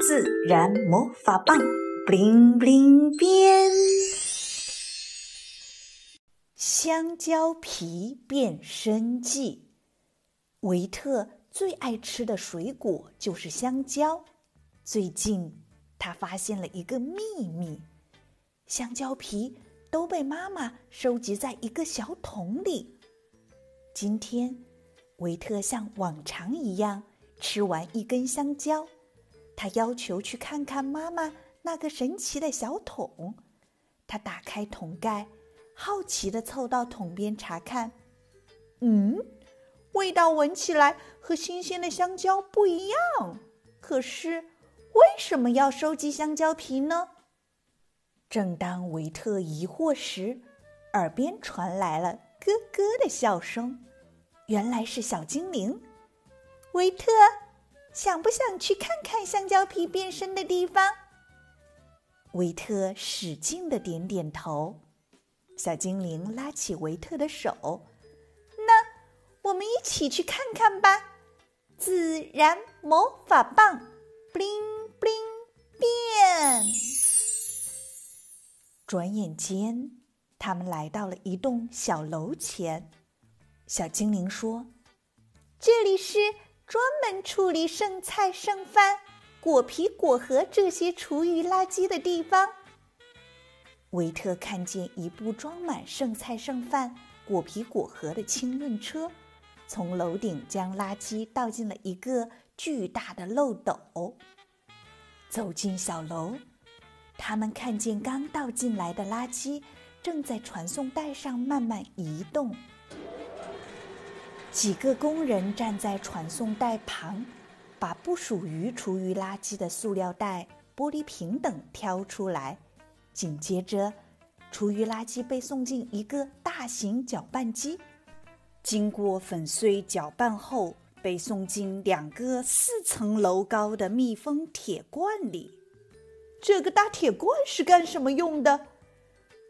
自然魔法棒，bling bling 变。香蕉皮变身记。维特最爱吃的水果就是香蕉。最近，他发现了一个秘密：香蕉皮都被妈妈收集在一个小桶里。今天，维特像往常一样吃完一根香蕉。他要求去看看妈妈那个神奇的小桶。他打开桶盖，好奇地凑到桶边查看。嗯，味道闻起来和新鲜的香蕉不一样。可是，为什么要收集香蕉皮呢？正当维特疑惑时，耳边传来了咯咯的笑声。原来是小精灵。维特。想不想去看看香蕉皮变身的地方？维特使劲的点点头。小精灵拉起维特的手，那我们一起去看看吧。自然魔法棒，bling bling 变。转眼间，他们来到了一栋小楼前。小精灵说：“这里是。”专门处理剩菜剩饭、果皮果核这些厨余垃圾的地方。维特看见一部装满剩菜剩饭、果皮果核的清运车，从楼顶将垃圾倒进了一个巨大的漏斗。走进小楼，他们看见刚倒进来的垃圾正在传送带上慢慢移动。几个工人站在传送带旁，把不属于厨余垃圾的塑料袋、玻璃瓶等挑出来。紧接着，厨余垃圾被送进一个大型搅拌机，经过粉碎搅拌后，被送进两个四层楼高的密封铁罐里。这个大铁罐是干什么用的？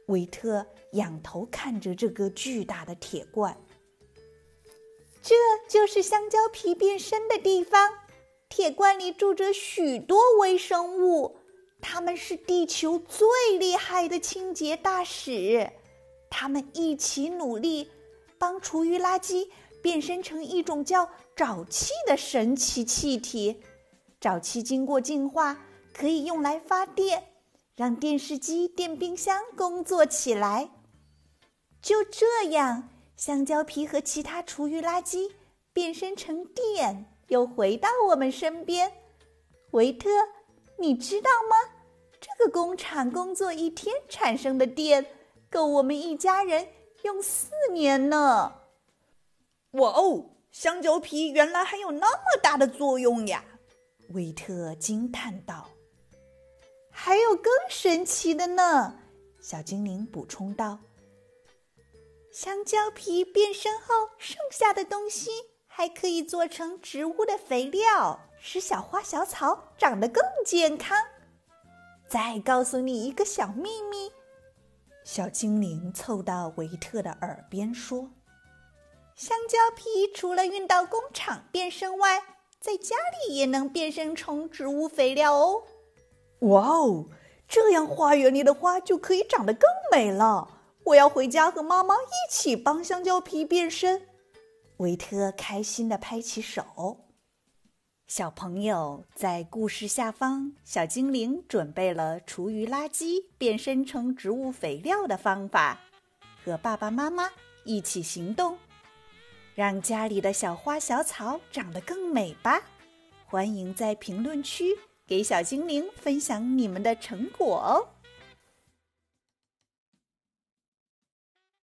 维特仰头看着这个巨大的铁罐。这就是香蕉皮变身的地方。铁罐里住着许多微生物，它们是地球最厉害的清洁大使。它们一起努力，帮厨余垃圾变身成一种叫沼气的神奇气体。沼气经过净化，可以用来发电，让电视机、电冰箱工作起来。就这样。香蕉皮和其他厨余垃圾变身成电，又回到我们身边。维特，你知道吗？这个工厂工作一天产生的电，够我们一家人用四年呢。哇哦，香蕉皮原来还有那么大的作用呀！维特惊叹道。还有更神奇的呢，小精灵补充道。香蕉皮变身后剩下的东西还可以做成植物的肥料，使小花小草长得更健康。再告诉你一个小秘密，小精灵凑到维特的耳边说：“香蕉皮除了运到工厂变身外，在家里也能变身成植物肥料哦。”哇哦，这样花园里的花就可以长得更美了。我要回家和妈妈一起帮香蕉皮变身。维特开心地拍起手。小朋友在故事下方，小精灵准备了厨余垃圾变身成植物肥料的方法，和爸爸妈妈一起行动，让家里的小花小草长得更美吧！欢迎在评论区给小精灵分享你们的成果哦。